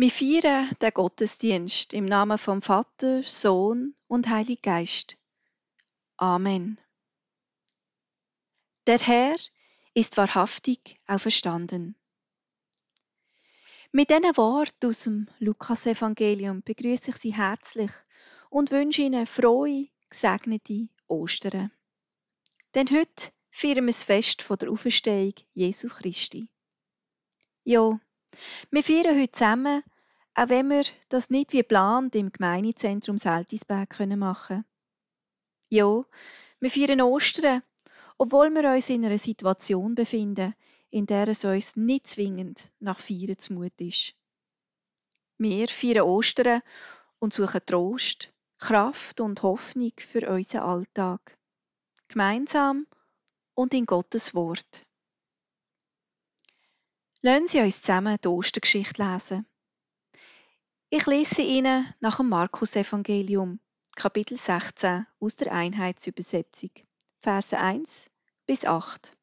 Wir feiern den Gottesdienst im Namen vom Vater, Sohn und Heilig Geist. Amen. Der Herr ist wahrhaftig auferstanden. Mit diesen Worten aus dem Lukasevangelium begrüße ich Sie herzlich und wünsche Ihnen frohe, gesegnete Ostern. Denn heute feiern wir das Fest der Auferstehung Jesu Christi. Ja, wir feiern heute zusammen, auch wenn wir das nicht wie geplant im Gemeindezentrum Seltisberg machen können. Ja, wir feiern Ostern, obwohl wir uns in einer Situation befinden, in der es uns nicht zwingend nach Feiern zumut ist. Wir feiern Ostern und suchen Trost, Kraft und Hoffnung für unseren Alltag. Gemeinsam und in Gottes Wort. Lassen Sie uns zusammen die Ostergeschichte lesen. Ich lese Ihnen nach dem Markus-Evangelium, Kapitel 16 aus der Einheitsübersetzung, Verse 1 bis 8.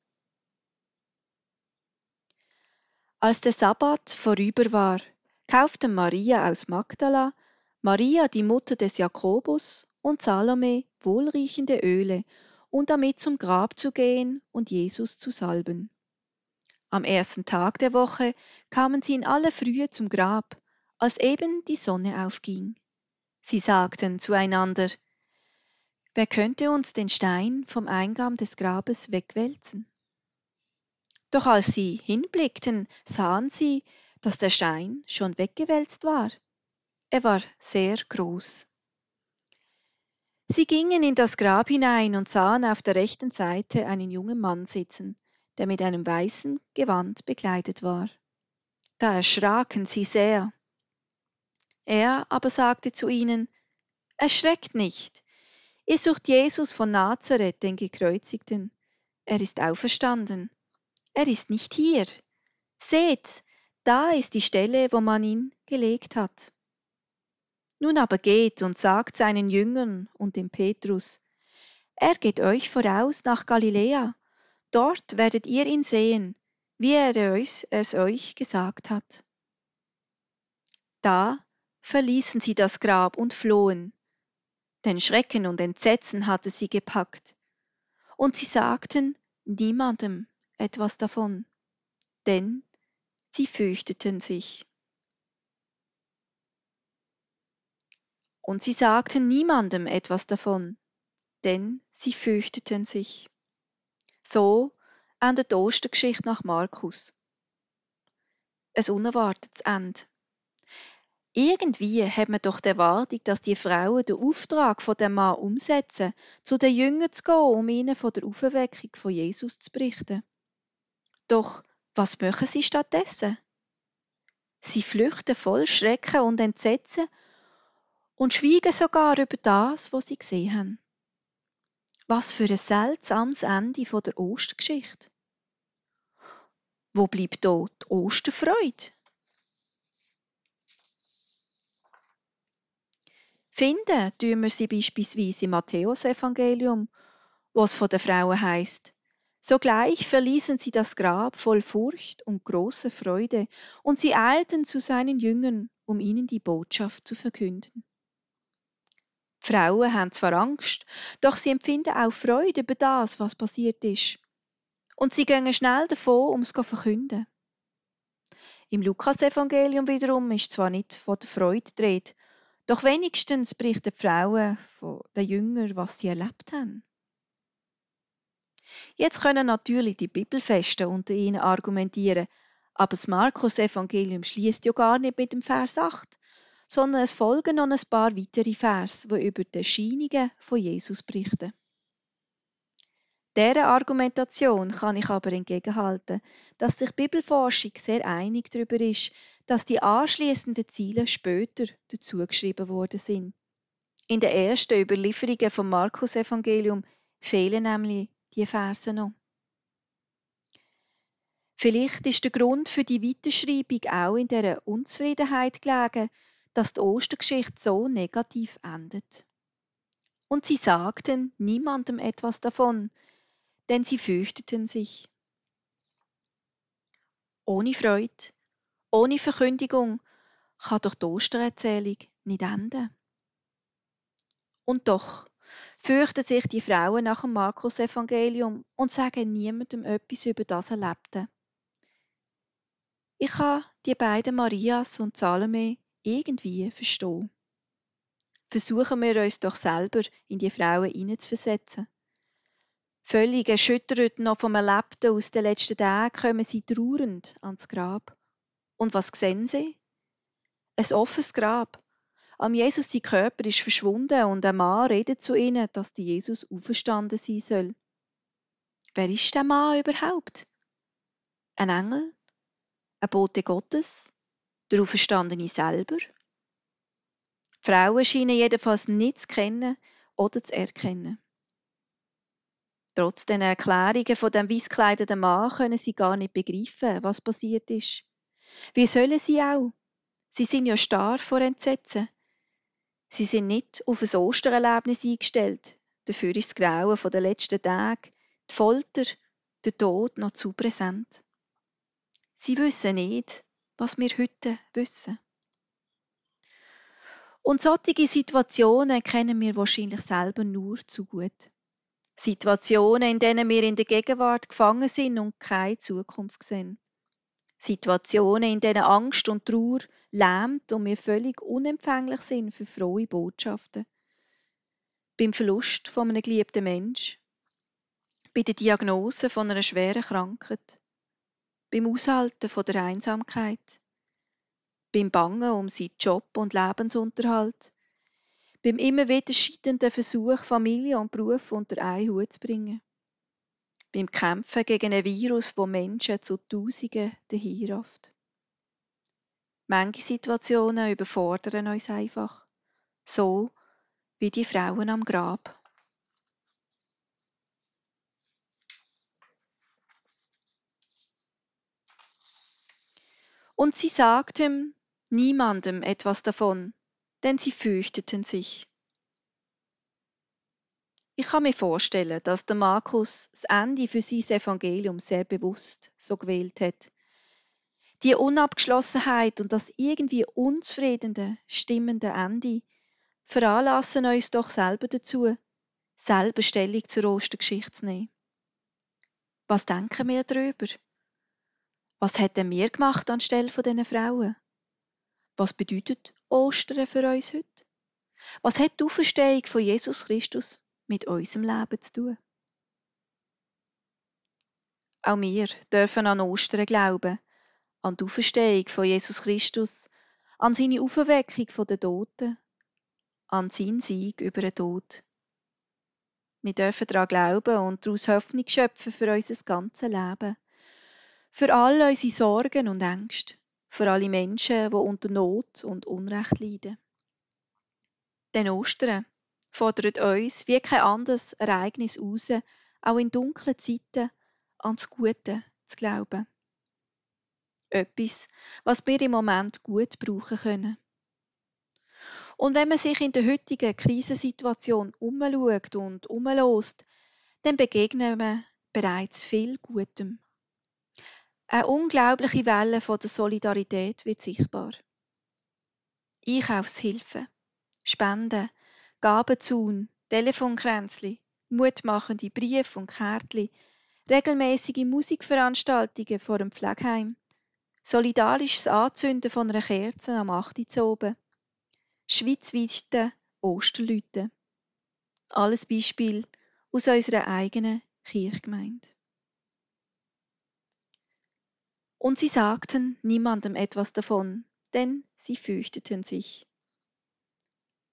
Als der Sabbat vorüber war, kauften Maria aus Magdala, Maria die Mutter des Jakobus und Salome wohlriechende Öle, um damit zum Grab zu gehen und Jesus zu salben. Am ersten Tag der Woche kamen sie in aller Frühe zum Grab, als eben die Sonne aufging. Sie sagten zueinander, Wer könnte uns den Stein vom Eingang des Grabes wegwälzen? Doch als sie hinblickten, sahen sie, dass der Stein schon weggewälzt war. Er war sehr groß. Sie gingen in das Grab hinein und sahen auf der rechten Seite einen jungen Mann sitzen, der mit einem weißen Gewand bekleidet war. Da erschraken sie sehr. Er aber sagte zu ihnen, Erschreckt nicht, ihr sucht Jesus von Nazareth, den Gekreuzigten. Er ist auferstanden. Er ist nicht hier. Seht, da ist die Stelle, wo man ihn gelegt hat. Nun aber geht und sagt seinen Jüngern und dem Petrus, er geht euch voraus nach Galiläa, Dort werdet ihr ihn sehen, wie er es euch gesagt hat. Da verließen sie das Grab und flohen, denn Schrecken und Entsetzen hatte sie gepackt, und sie sagten niemandem etwas davon, denn sie fürchteten sich. Und sie sagten niemandem etwas davon, denn sie fürchteten sich. So endet die Ostergeschichte nach Markus. Ein unerwartetes Ende. Irgendwie hat man doch die Erwartung, dass die Frauen den Auftrag von dem Mann umsetzen, zu den Jüngern zu gehen, um ihnen von der Auferweckung von Jesus zu berichten. Doch was machen sie stattdessen? Sie flüchten voll Schrecken und Entsetzen und schweigen sogar über das, was sie gesehen haben. Was für ein seltsames Ende von der Ostergeschichte. Wo bleibt dort die Osterfreude? Finden tun wir sie beispielsweise im Matthäusevangelium, wo es von den Frauen heißt: Sogleich verließen sie das Grab voll Furcht und großer Freude, und sie eilten zu seinen Jüngern, um ihnen die Botschaft zu verkünden. Frauen haben zwar Angst, doch sie empfinden auch Freude über das, was passiert ist. Und sie gehen schnell davon, um es zu verkünden. Im Lukas-Evangelium wiederum ist zwar nicht von der Freude Rede, doch wenigstens berichten die Frauen von den Jüngern, was sie erlebt haben. Jetzt können natürlich die Bibelfesten unter ihnen argumentieren, aber das Markus-Evangelium schließt ja gar nicht mit dem Vers 8, sondern es folgen noch ein paar weitere Vers, die über die Erscheinungen von Jesus berichten. Dieser Argumentation kann ich aber entgegenhalten, dass sich Bibelforschung sehr einig darüber ist, dass die anschließenden Ziele später dazugeschrieben worden sind. In den ersten Überlieferungen vom Markus-Evangelium fehlen nämlich die Verse noch. Vielleicht ist der Grund für die Weiterschreibung auch in der Unzufriedenheit gelegen, dass die Ostergeschichte so negativ endet. Und sie sagten niemandem etwas davon, denn sie fürchteten sich. Ohne Freude, ohne Verkündigung kann doch die Ostererzählung nicht enden. Und doch fürchten sich die Frauen nach dem Markus-Evangelium und sagen niemandem etwas über das Erlebte. Ich kann die beiden Marias und Salome irgendwie verstehen. Versuchen wir uns doch selber in die Frauen hineinzuversetzen. Völlig erschüttert noch vom Erlebten aus den letzten Tagen kommen sie trauernd ans Grab. Und was sehen sie? Ein offenes Grab. Am Jesus sein Körper ist verschwunden und ein Mann redet zu ihnen, dass die Jesus auferstanden sein soll. Wer ist der Mann überhaupt? Ein Engel? Ein Bote Gottes? Der Auferstandene selber? Die Frauen scheinen jedenfalls nicht zu kennen oder zu erkennen. Trotz den Erklärungen von dem weißgekleideten Mann können sie gar nicht begreifen, was passiert ist. Wie sollen sie auch? Sie sind ja starr vor Entsetzen. Sie sind nicht auf ein Ostererlebnis eingestellt. Dafür ist das Grauen der letzten Tage, die Folter, der Tod noch zu präsent. Sie wissen nicht, was wir heute wissen. Und solche Situationen kennen wir wahrscheinlich selber nur zu gut. Situationen, in denen wir in der Gegenwart gefangen sind und keine Zukunft sehen. Situationen, in denen Angst und Trauer lähmt und wir völlig unempfänglich sind für frohe Botschaften. Beim Verlust von einem geliebten Mensch, bei der Diagnose von einer schweren Krankheit, beim Aushalten von der Einsamkeit, beim Bangen um seinen Job und Lebensunterhalt, beim immer wieder scheiternden Versuch, Familie und Beruf unter einen Hut zu bringen, beim Kämpfen gegen ein Virus, das Menschen zu Tausenden dahinrafft. Manche Situationen überfordern uns einfach, so wie die Frauen am Grab. Und sie sagten niemandem etwas davon, denn sie fürchteten sich. Ich kann mir vorstellen, dass der Markus das Ende für sein Evangelium sehr bewusst so gewählt hat. Die Unabgeschlossenheit und das irgendwie unzufriedene, stimmende Ende veranlassen uns doch selber dazu, selber Stellung zur Ostergeschichte zu nehmen. Was denken wir darüber? Was hätten wir gemacht anstelle von diesen Frauen? Was bedeutet Ostern für uns heute? Was hat die Auferstehung von Jesus Christus mit unserem Leben zu tun? Auch wir dürfen an Ostern glauben, an die Auferstehung von Jesus Christus, an seine Auferweckung von den Toten, an seinen Sieg über den Tod. Wir dürfen daran glauben und daraus Hoffnung schöpfen für unser ganzes Leben, für all unsere Sorgen und Ängste, für alle Menschen, die unter Not und Unrecht leiden. Denn Ostern fordert uns wie kein anderes Ereignis aus, auch in dunklen Zeiten an das Gute zu glauben. Etwas, was wir im Moment gut brauchen können. Und wenn man sich in der heutigen Krisensituation umschaut und umlässt, dann begegnen wir bereits viel Gutem. Eine unglaubliche Welle von der Solidarität wird sichtbar. Einkaufshilfen, Spenden, Gabenzaun, Telefonkränzli, mutmachende Briefe und Kärtchen, regelmäßige Musikveranstaltungen vor dem Pflegeheim, solidarisches Anzünden von einer Kerze am 8. oben, schweizweite Osterlüte. Alles Beispiel aus unserer eigenen Kirchgemeinde. Und sie sagten niemandem etwas davon, denn sie fürchteten sich.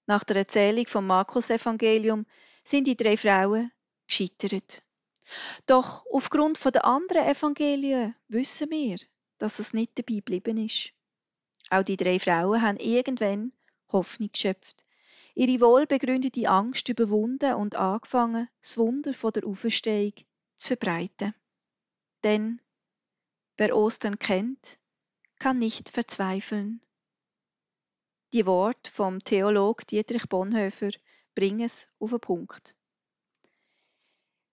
Nach der Erzählung vom Markus-Evangelium sind die drei Frauen gescheitert. Doch aufgrund der anderen Evangelien wissen wir, dass es nicht dabei geblieben ist. Auch die drei Frauen haben irgendwann Hoffnung geschöpft, ihre wohlbegründete Angst überwunden und angefangen, das Wunder von der Auferstehung zu verbreiten. Denn Wer Ostern kennt, kann nicht verzweifeln. Die Worte vom Theolog Dietrich Bonhoeffer bringen es auf den Punkt.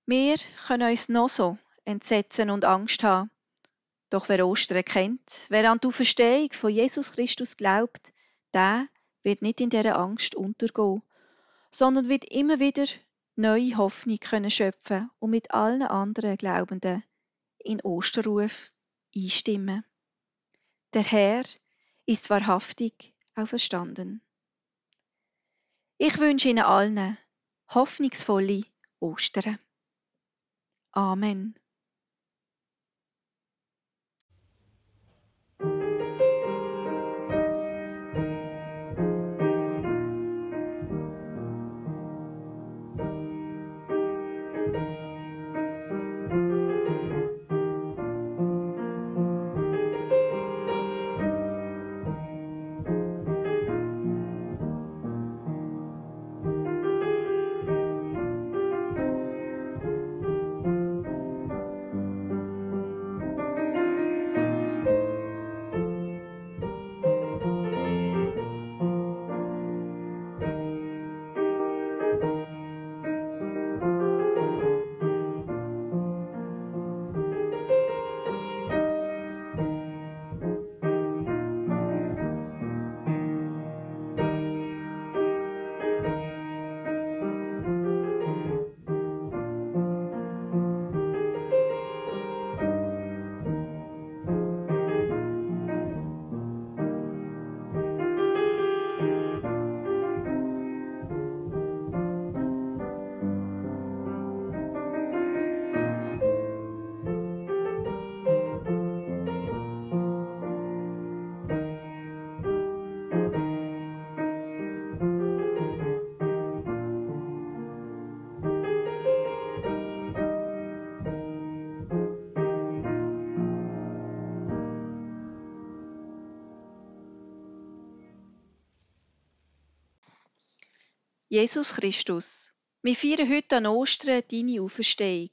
Wir können uns noch so entsetzen und Angst haben. Doch wer Ostern kennt, wer an die Auferstehung von Jesus Christus glaubt, der wird nicht in dieser Angst untergehen, sondern wird immer wieder neue Hoffnung können schöpfen und mit allen anderen Glaubenden in Osterruf einstimmen. Der Herr ist wahrhaftig auferstanden. Ich wünsche Ihnen allen hoffnungsvolle Ostern. Amen. Jesus Christus, wir feiern heute an Ostern deine Auferstehung.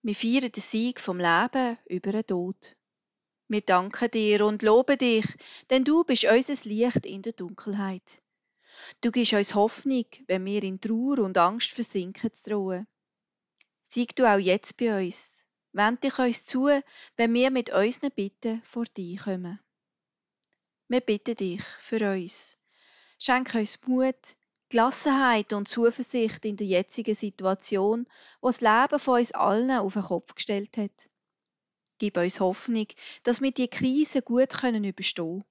Wir feiern den Sieg vom Leben über den Tod. Wir danken dir und loben dich, denn du bist unser Licht in der Dunkelheit. Du gibst uns Hoffnung, wenn wir in Trauer und Angst versinken zu drohen. Sieg du auch jetzt bei uns. Wend dich uns zu, wenn wir mit unseren Bitten vor dich kommen. Wir bitten dich für uns. Schenk uns Mut, Gelassenheit und Zuversicht in der jetzigen Situation, wo das Leben von uns allen auf den Kopf gestellt hat. Gib uns Hoffnung, dass wir die Krise gut können überstehen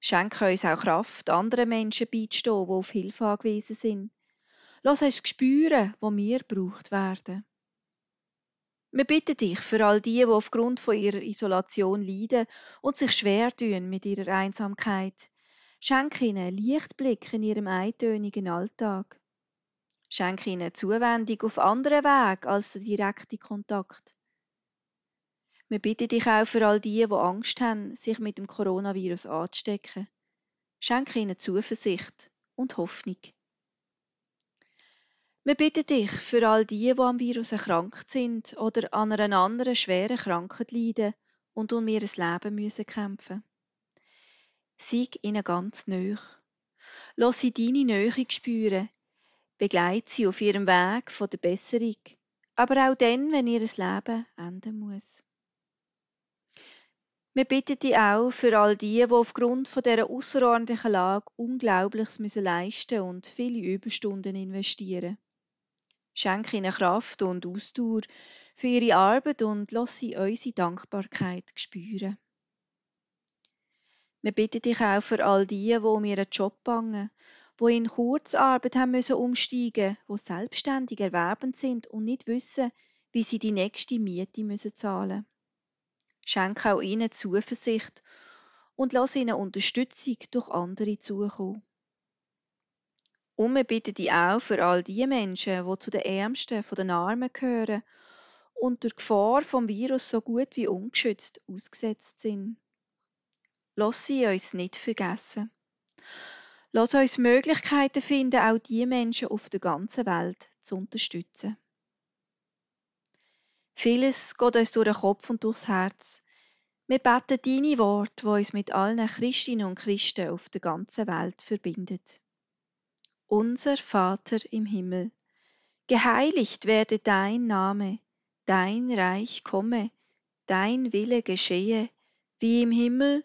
Schenke uns auch Kraft, anderen Menschen beizustehen, die auf Hilfe angewiesen sind. Lass uns spüren, wo wir gebraucht werden. Wir bitten dich für all die, die aufgrund von ihrer Isolation leiden und sich schwer tun mit ihrer Einsamkeit. Schenk ihnen Lichtblick in ihrem eintönigen Alltag. Schenk ihnen Zuwendung auf anderen Wegen als der direkte Kontakt. Wir bitten dich auch für all die, die Angst haben, sich mit dem Coronavirus anzustecken. Schenk ihnen Zuversicht und Hoffnung. Wir bitten dich für all die, die am Virus erkrankt sind oder an einer anderen schweren Krankheit leiden und um ihr Leben müssen kämpfen Sei ihnen ganz nöch. Lass sie deine Nähe spüren. Begleite sie auf ihrem Weg von der Besserung, aber auch dann, wenn ihr Leben enden muss. Wir bitten dich auch für all die, die aufgrund dieser außerordentlichen Lage Unglaubliches müssen leisten und viele Überstunden investieren. Schenk ihnen Kraft und Ausdauer für ihre Arbeit und lass sie unsere Dankbarkeit spüren. Wir bitten dich auch für all die, die um ihren Job bangen, die in Kurzarbeit haben müssen umsteigen, die selbstständig erwerbend sind und nicht wissen, wie sie die nächste Miete müssen zahlen. Schenke auch ihnen Zuversicht und lass ihnen Unterstützung durch andere zukommen. Und wir bitten dich auch für all die Menschen, die zu den Ärmsten von den Armen gehören und der Gefahr vom Virus so gut wie ungeschützt ausgesetzt sind. Lass sie uns nicht vergessen. Lass uns Möglichkeiten finden, auch die Menschen auf der ganzen Welt zu unterstützen. Vieles geht uns durch den Kopf und durchs Herz. Wir beten deine Worte, die uns mit allen Christinnen und Christen auf der ganzen Welt verbindet. Unser Vater im Himmel, geheiligt werde dein Name, dein Reich komme, dein Wille geschehe, wie im Himmel,